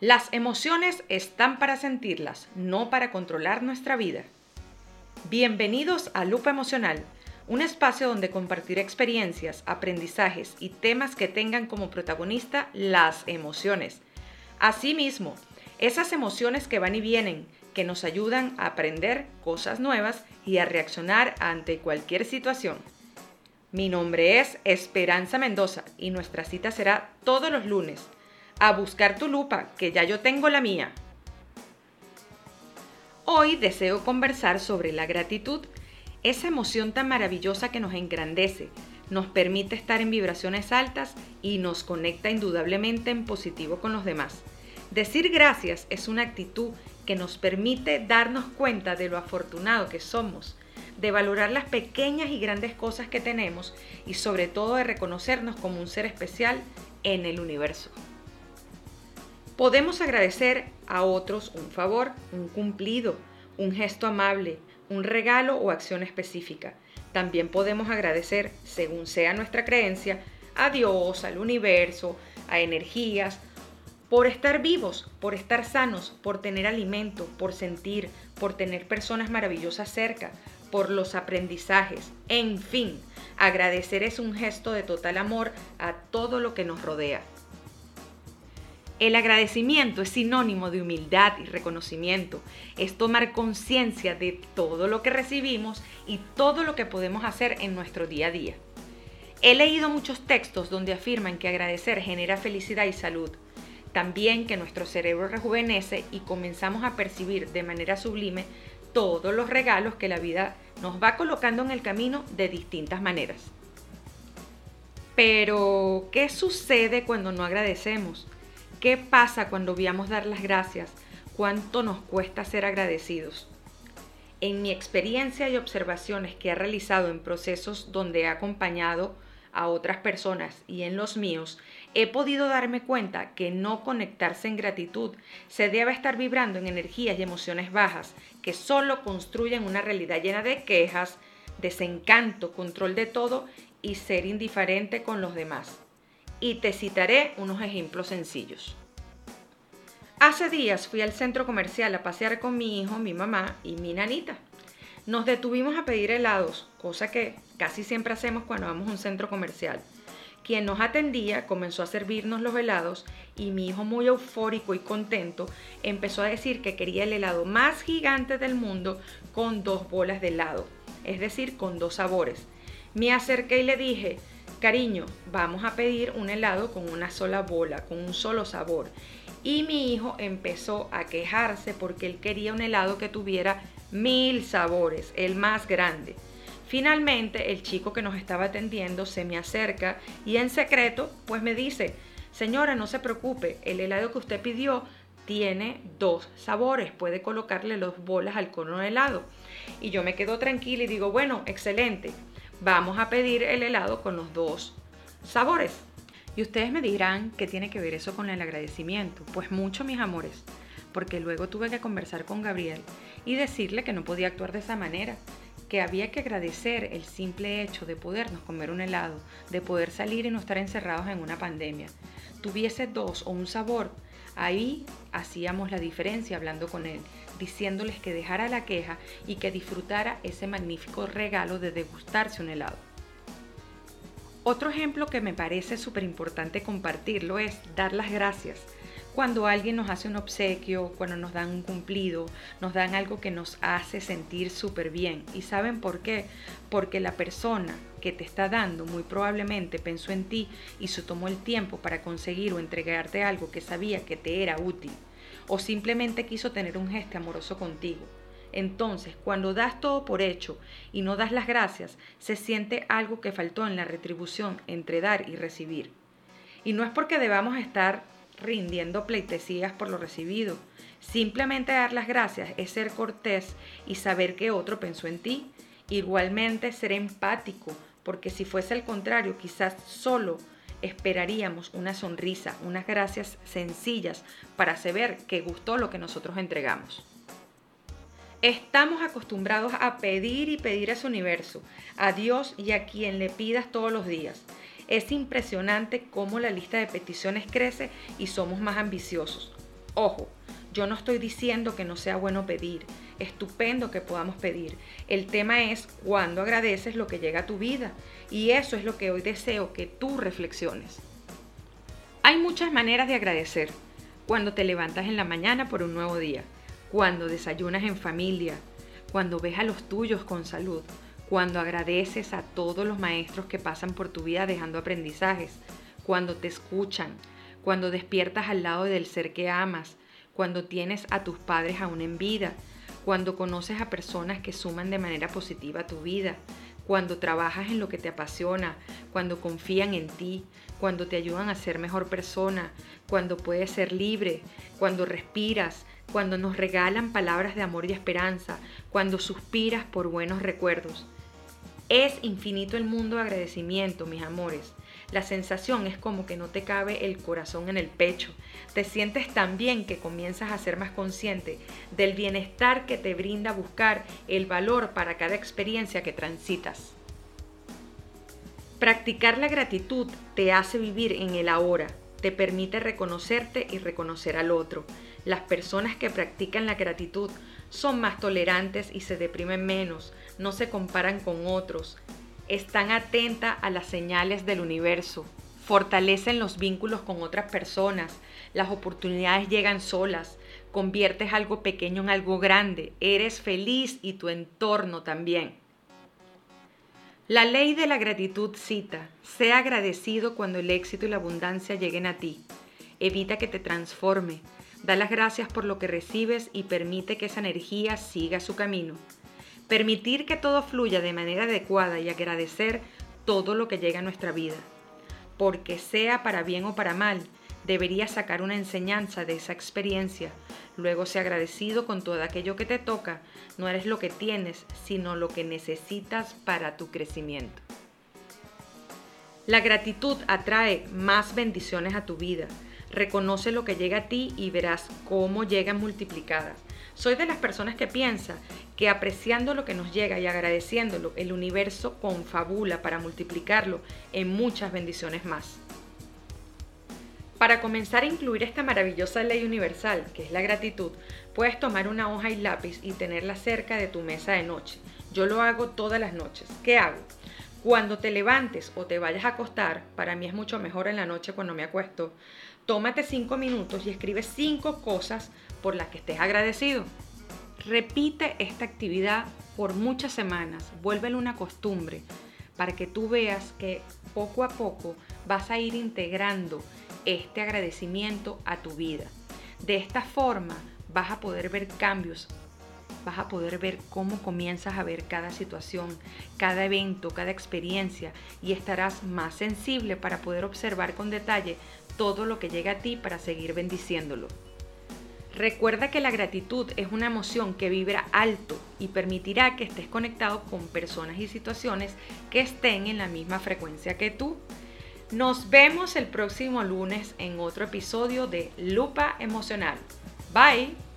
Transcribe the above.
Las emociones están para sentirlas, no para controlar nuestra vida. Bienvenidos a Lupa Emocional, un espacio donde compartir experiencias, aprendizajes y temas que tengan como protagonista las emociones. Asimismo, esas emociones que van y vienen, que nos ayudan a aprender cosas nuevas y a reaccionar ante cualquier situación. Mi nombre es Esperanza Mendoza y nuestra cita será todos los lunes a buscar tu lupa, que ya yo tengo la mía. Hoy deseo conversar sobre la gratitud, esa emoción tan maravillosa que nos engrandece, nos permite estar en vibraciones altas y nos conecta indudablemente en positivo con los demás. Decir gracias es una actitud que nos permite darnos cuenta de lo afortunado que somos, de valorar las pequeñas y grandes cosas que tenemos y sobre todo de reconocernos como un ser especial en el universo. Podemos agradecer a otros un favor, un cumplido, un gesto amable, un regalo o acción específica. También podemos agradecer, según sea nuestra creencia, a Dios, al universo, a energías, por estar vivos, por estar sanos, por tener alimento, por sentir, por tener personas maravillosas cerca, por los aprendizajes. En fin, agradecer es un gesto de total amor a todo lo que nos rodea. El agradecimiento es sinónimo de humildad y reconocimiento. Es tomar conciencia de todo lo que recibimos y todo lo que podemos hacer en nuestro día a día. He leído muchos textos donde afirman que agradecer genera felicidad y salud. También que nuestro cerebro rejuvenece y comenzamos a percibir de manera sublime todos los regalos que la vida nos va colocando en el camino de distintas maneras. Pero, ¿qué sucede cuando no agradecemos? ¿Qué pasa cuando viamos dar las gracias? ¿Cuánto nos cuesta ser agradecidos? En mi experiencia y observaciones que he realizado en procesos donde he acompañado a otras personas y en los míos, he podido darme cuenta que no conectarse en gratitud se debe estar vibrando en energías y emociones bajas que solo construyen una realidad llena de quejas, desencanto, control de todo y ser indiferente con los demás y te citaré unos ejemplos sencillos. Hace días fui al centro comercial a pasear con mi hijo, mi mamá y mi nanita. Nos detuvimos a pedir helados, cosa que casi siempre hacemos cuando vamos a un centro comercial. Quien nos atendía comenzó a servirnos los helados y mi hijo muy eufórico y contento empezó a decir que quería el helado más gigante del mundo con dos bolas de helado, es decir, con dos sabores. Me acerqué y le dije, cariño, vamos a pedir un helado con una sola bola, con un solo sabor. Y mi hijo empezó a quejarse porque él quería un helado que tuviera mil sabores, el más grande. Finalmente, el chico que nos estaba atendiendo se me acerca y en secreto, pues me dice, señora, no se preocupe, el helado que usted pidió tiene dos sabores, puede colocarle dos bolas al cono de helado. Y yo me quedo tranquila y digo, bueno, excelente, vamos a pedir el helado con los dos sabores. Y ustedes me dirán qué tiene que ver eso con el agradecimiento. Pues mucho, mis amores, porque luego tuve que conversar con Gabriel y decirle que no podía actuar de esa manera, que había que agradecer el simple hecho de podernos comer un helado, de poder salir y no estar encerrados en una pandemia. Tuviese dos o un sabor, ahí hacíamos la diferencia hablando con él diciéndoles que dejara la queja y que disfrutara ese magnífico regalo de degustarse un helado. Otro ejemplo que me parece súper importante compartirlo es dar las gracias. Cuando alguien nos hace un obsequio, cuando nos dan un cumplido, nos dan algo que nos hace sentir súper bien. ¿Y saben por qué? Porque la persona que te está dando muy probablemente pensó en ti y se tomó el tiempo para conseguir o entregarte algo que sabía que te era útil o simplemente quiso tener un gesto amoroso contigo. Entonces, cuando das todo por hecho y no das las gracias, se siente algo que faltó en la retribución entre dar y recibir. Y no es porque debamos estar rindiendo pleitesías por lo recibido. Simplemente dar las gracias es ser cortés y saber que otro pensó en ti. Igualmente ser empático, porque si fuese el contrario, quizás solo esperaríamos una sonrisa, unas gracias sencillas para saber que gustó lo que nosotros entregamos. Estamos acostumbrados a pedir y pedir a su universo, a Dios y a quien le pidas todos los días. Es impresionante cómo la lista de peticiones crece y somos más ambiciosos. Ojo, yo no estoy diciendo que no sea bueno pedir, estupendo que podamos pedir. El tema es cuando agradeces lo que llega a tu vida y eso es lo que hoy deseo que tú reflexiones. Hay muchas maneras de agradecer. Cuando te levantas en la mañana por un nuevo día, cuando desayunas en familia, cuando ves a los tuyos con salud, cuando agradeces a todos los maestros que pasan por tu vida dejando aprendizajes, cuando te escuchan, cuando despiertas al lado del ser que amas, cuando tienes a tus padres aún en vida, cuando conoces a personas que suman de manera positiva tu vida, cuando trabajas en lo que te apasiona, cuando confían en ti, cuando te ayudan a ser mejor persona, cuando puedes ser libre, cuando respiras, cuando nos regalan palabras de amor y esperanza, cuando suspiras por buenos recuerdos. Es infinito el mundo de agradecimiento, mis amores. La sensación es como que no te cabe el corazón en el pecho. Te sientes tan bien que comienzas a ser más consciente del bienestar que te brinda buscar el valor para cada experiencia que transitas. Practicar la gratitud te hace vivir en el ahora, te permite reconocerte y reconocer al otro. Las personas que practican la gratitud son más tolerantes y se deprimen menos, no se comparan con otros, están atentas a las señales del universo, fortalecen los vínculos con otras personas, las oportunidades llegan solas, conviertes algo pequeño en algo grande, eres feliz y tu entorno también. La ley de la gratitud cita, sea agradecido cuando el éxito y la abundancia lleguen a ti. Evita que te transforme. Da las gracias por lo que recibes y permite que esa energía siga su camino. Permitir que todo fluya de manera adecuada y agradecer todo lo que llega a nuestra vida. Porque sea para bien o para mal, deberías sacar una enseñanza de esa experiencia. Luego sea agradecido con todo aquello que te toca. No eres lo que tienes, sino lo que necesitas para tu crecimiento. La gratitud atrae más bendiciones a tu vida. Reconoce lo que llega a ti y verás cómo llegan multiplicadas. Soy de las personas que piensa que apreciando lo que nos llega y agradeciéndolo, el universo confabula para multiplicarlo en muchas bendiciones más. Para comenzar a incluir esta maravillosa ley universal, que es la gratitud, puedes tomar una hoja y lápiz y tenerla cerca de tu mesa de noche. Yo lo hago todas las noches. ¿Qué hago? Cuando te levantes o te vayas a acostar, para mí es mucho mejor en la noche cuando me acuesto, tómate cinco minutos y escribe cinco cosas por las que estés agradecido. Repite esta actividad por muchas semanas, vuélvelo una costumbre para que tú veas que poco a poco vas a ir integrando este agradecimiento a tu vida. De esta forma vas a poder ver cambios, vas a poder ver cómo comienzas a ver cada situación, cada evento, cada experiencia y estarás más sensible para poder observar con detalle todo lo que llega a ti para seguir bendiciéndolo. Recuerda que la gratitud es una emoción que vibra alto y permitirá que estés conectado con personas y situaciones que estén en la misma frecuencia que tú. Nos vemos el próximo lunes en otro episodio de Lupa Emocional. Bye.